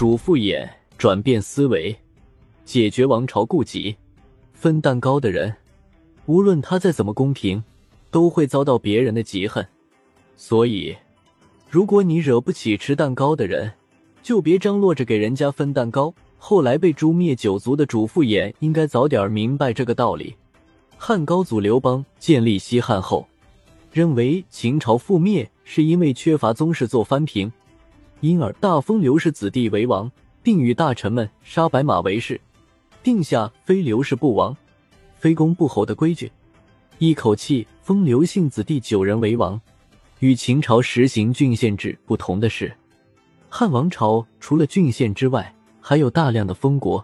主父偃转变思维，解决王朝痼疾。分蛋糕的人，无论他再怎么公平，都会遭到别人的嫉恨。所以，如果你惹不起吃蛋糕的人，就别张罗着给人家分蛋糕。后来被诛灭九族的主父偃，应该早点明白这个道理。汉高祖刘邦建立西汉后，认为秦朝覆灭是因为缺乏宗室做藩平，因而大封刘氏子弟为王，并与大臣们杀白马为誓，定下非刘氏不王，非公不侯的规矩，一口气封刘姓子弟九人为王。与秦朝实行郡县制不同的是，汉王朝除了郡县之外，还有大量的封国，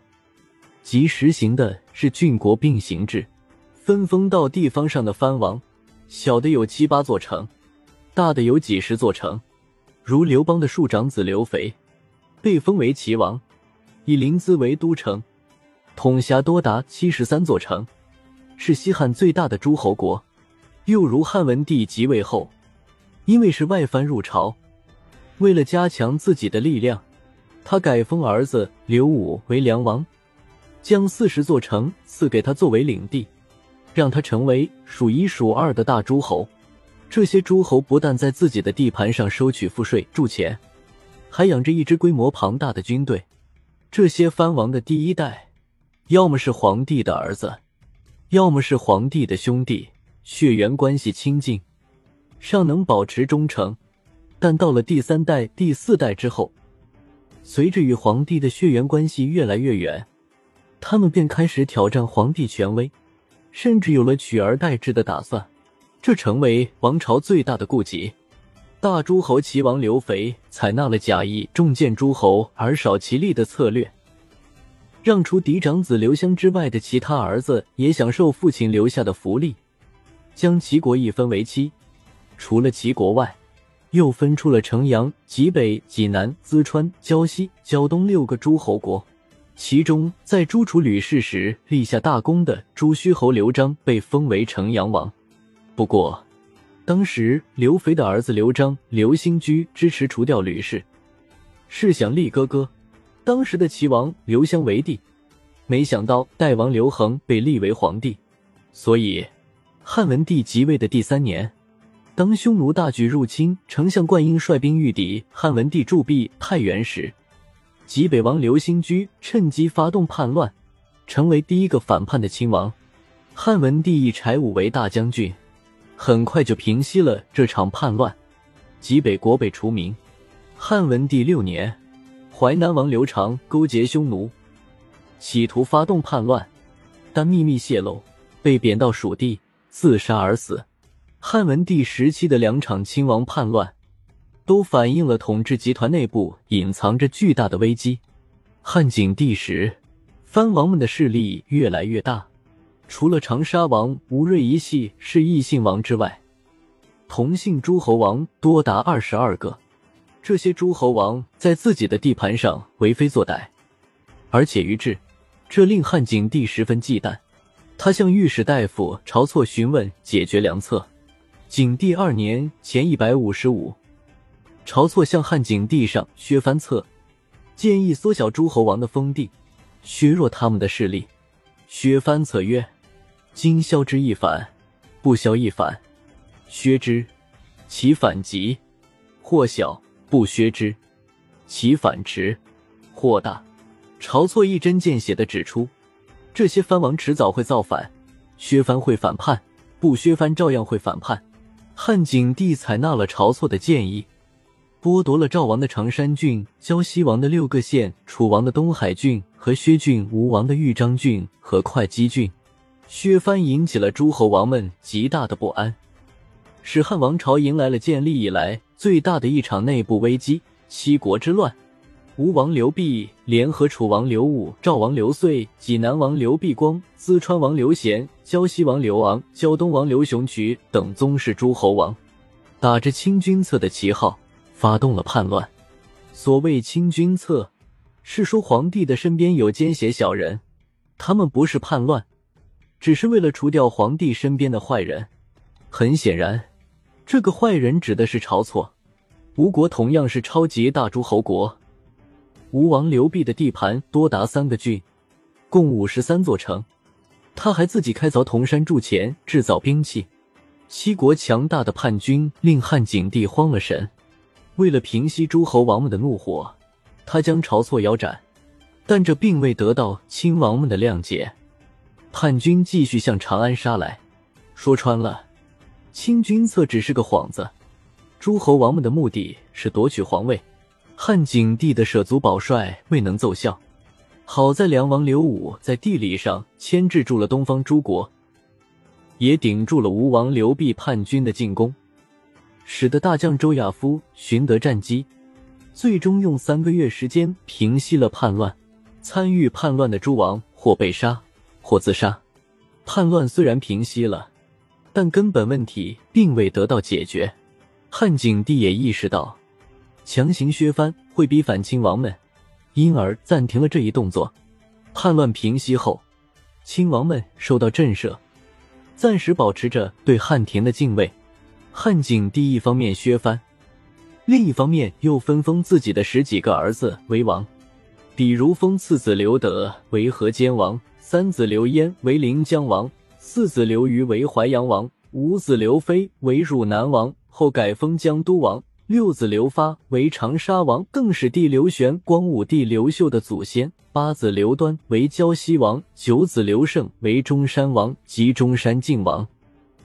即实行的是郡国并行制，分封到地方上的藩王，小的有七八座城，大的有几十座城。如刘邦的庶长子刘肥，被封为齐王，以临淄为都城，统辖多达七十三座城，是西汉最大的诸侯国。又如汉文帝即位后，因为是外藩入朝，为了加强自己的力量。他改封儿子刘武为梁王，将四十座城赐给他作为领地，让他成为数一数二的大诸侯。这些诸侯不但在自己的地盘上收取赋税铸钱，还养着一支规模庞大的军队。这些藩王的第一代，要么是皇帝的儿子，要么是皇帝的兄弟，血缘关系亲近，尚能保持忠诚。但到了第三代、第四代之后，随着与皇帝的血缘关系越来越远，他们便开始挑战皇帝权威，甚至有了取而代之的打算。这成为王朝最大的顾忌。大诸侯齐王刘肥采纳了假意重建诸侯而少其力的策略，让除嫡长子刘襄之外的其他儿子也享受父亲留下的福利，将齐国一分为七，除了齐国外。又分出了城阳、济北、济南、淄川、胶西、胶东六个诸侯国，其中在诸楚吕氏时立下大功的朱虚侯刘璋被封为城阳王。不过，当时刘肥的儿子刘璋、刘兴居支持除掉吕氏，是想立哥哥当时的齐王刘襄为帝。没想到代王刘恒被立为皇帝，所以汉文帝即位的第三年。当匈奴大举入侵，丞相灌婴率兵御敌，汉文帝驻跸太原时，济北王刘兴居趁机发动叛乱，成为第一个反叛的亲王。汉文帝以柴武为大将军，很快就平息了这场叛乱，济北国被除名。汉文帝六年，淮南王刘长勾结匈奴，企图发动叛乱，但秘密泄露，被贬到蜀地，自杀而死。汉文帝时期的两场亲王叛乱，都反映了统治集团内部隐藏着巨大的危机。汉景帝时，藩王们的势力越来越大，除了长沙王吴瑞一系是异姓王之外，同姓诸侯王多达二十二个。这些诸侯王在自己的地盘上为非作歹，而且于智，这令汉景帝十分忌惮。他向御史大夫晁错询问解决良策。景帝二年前一百五十五，晁错向汉景帝上削藩策，建议缩小诸侯王的封地，削弱他们的势力。削藩策曰：“今削之一反，不削一反。削之，其反急；或小，不削之，其反迟；或大。”晁错一针见血的指出，这些藩王迟早会造反，削藩会反叛，不削藩照样会反叛。汉景帝采纳了晁错的建议，剥夺了赵王的常山郡、胶西王的六个县、楚王的东海郡和薛郡、吴王的豫章郡和会稽郡。削藩引起了诸侯王们极大的不安，使汉王朝迎来了建立以来最大的一场内部危机——七国之乱。吴王刘濞联合楚王刘武、赵王刘遂、济南王刘必光、淄川王刘贤、胶西王刘昂、胶东王刘雄渠等宗室诸侯王，打着清君侧的旗号，发动了叛乱。所谓清君侧，是说皇帝的身边有奸邪小人，他们不是叛乱，只是为了除掉皇帝身边的坏人。很显然，这个坏人指的是晁错。吴国同样是超级大诸侯国。吴王刘濞的地盘多达三个郡，共五十三座城。他还自己开凿铜山铸钱，制造兵器。七国强大的叛军令汉景帝慌了神。为了平息诸侯王们的怒火，他将晁错腰斩，但这并未得到亲王们的谅解。叛军继续向长安杀来。说穿了，清君侧只是个幌子。诸侯王们的目的是夺取皇位，汉景帝的舍卒保帅未能奏效。好在梁王刘武在地理上牵制住了东方诸国，也顶住了吴王刘濞叛军的进攻，使得大将周亚夫寻得战机，最终用三个月时间平息了叛乱。参与叛乱的诸王或被杀，或自杀。叛乱虽然平息了，但根本问题并未得到解决。汉景帝也意识到，强行削藩会逼反亲王们。因而暂停了这一动作。叛乱平息后，亲王们受到震慑，暂时保持着对汉廷的敬畏。汉景帝一方面削藩，另一方面又分封自己的十几个儿子为王，比如封次子刘德为河间王，三子刘焉为临江王，四子刘虞为淮阳王，五子刘飞为汝南王，后改封江都王。六子刘发为长沙王，更始帝刘玄、光武帝刘秀的祖先；八子刘端为胶西王，九子刘胜为中山王及中山靖王，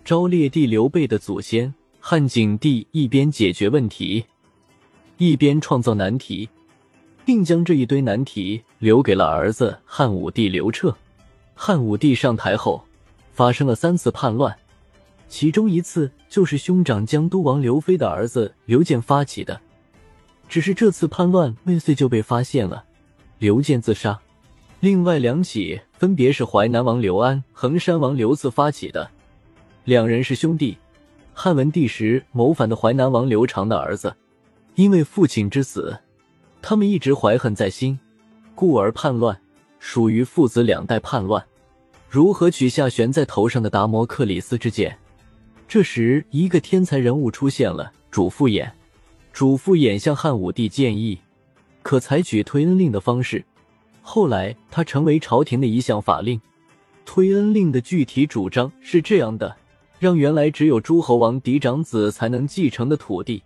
昭烈帝刘备的祖先。汉景帝一边解决问题，一边创造难题，并将这一堆难题留给了儿子汉武帝刘彻。汉武帝上台后，发生了三次叛乱。其中一次就是兄长江都王刘飞的儿子刘建发起的，只是这次叛乱未遂就被发现了，刘建自杀。另外两起分别是淮南王刘安、衡山王刘赐发起的，两人是兄弟。汉文帝时谋反的淮南王刘长的儿子，因为父亲之死，他们一直怀恨在心，故而叛乱，属于父子两代叛乱。如何取下悬在头上的达摩克里斯之剑？这时，一个天才人物出现了——主父偃。主父偃向汉武帝建议，可采取推恩令的方式。后来，他成为朝廷的一项法令。推恩令的具体主张是这样的：让原来只有诸侯王嫡长子才能继承的土地，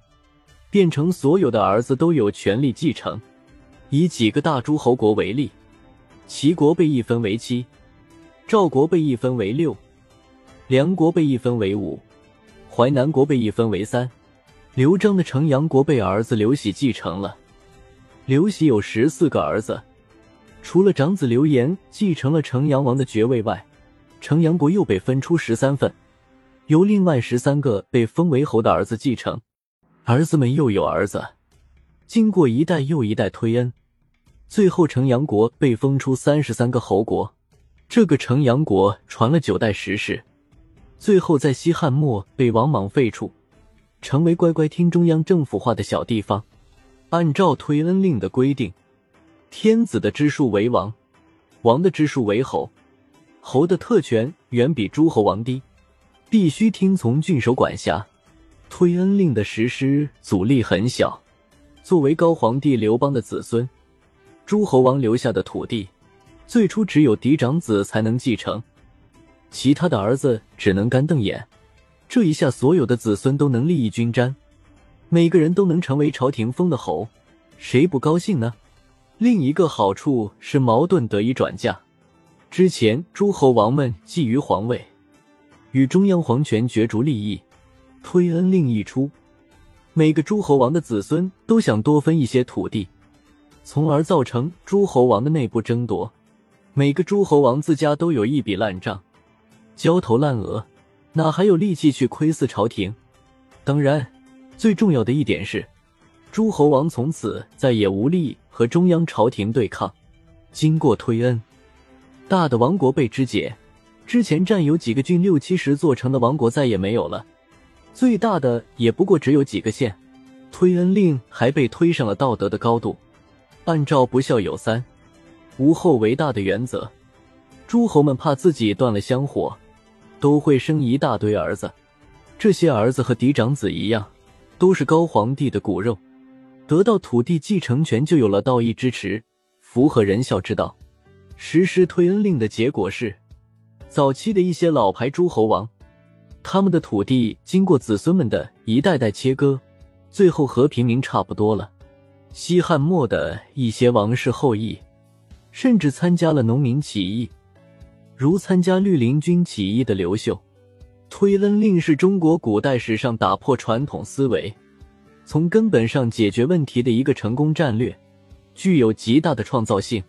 变成所有的儿子都有权利继承。以几个大诸侯国为例，齐国被一分为七，赵国被一分为六，梁国被一分为五。淮南国被一分为三，刘璋的城阳国被儿子刘喜继承了。刘喜有十四个儿子，除了长子刘延继承了城阳王的爵位外，城阳国又被分出十三份，由另外十三个被封为侯的儿子继承。儿子们又有儿子，经过一代又一代推恩，最后城阳国被封出三十三个侯国。这个城阳国传了九代十世。最后，在西汉末被王莽废黜，成为乖乖听中央政府话的小地方。按照推恩令的规定，天子的支数为王，王的支数为侯，侯的特权远比诸侯王低，必须听从郡守管辖。推恩令的实施阻力很小。作为高皇帝刘邦的子孙，诸侯王留下的土地，最初只有嫡长子才能继承。其他的儿子只能干瞪眼，这一下所有的子孙都能利益均沾，每个人都能成为朝廷封的侯，谁不高兴呢？另一个好处是矛盾得以转嫁。之前诸侯王们觊觎皇位，与中央皇权角逐利益，推恩令一出，每个诸侯王的子孙都想多分一些土地，从而造成诸侯王的内部争夺，每个诸侯王自家都有一笔烂账。焦头烂额，哪还有力气去窥伺朝廷？当然，最重要的一点是，诸侯王从此再也无力和中央朝廷对抗。经过推恩，大的王国被肢解，之前占有几个郡、六七十座城的王国再也没有了，最大的也不过只有几个县。推恩令还被推上了道德的高度，按照不孝有三，无后为大的原则，诸侯们怕自己断了香火。都会生一大堆儿子，这些儿子和嫡长子一样，都是高皇帝的骨肉。得到土地继承权就有了道义支持、符合仁孝之道。实施推恩令的结果是，早期的一些老牌诸侯王，他们的土地经过子孙们的一代代切割，最后和平民差不多了。西汉末的一些王室后裔，甚至参加了农民起义，如参加绿林军起义的刘秀。推恩令是中国古代史上打破传统思维、从根本上解决问题的一个成功战略，具有极大的创造性。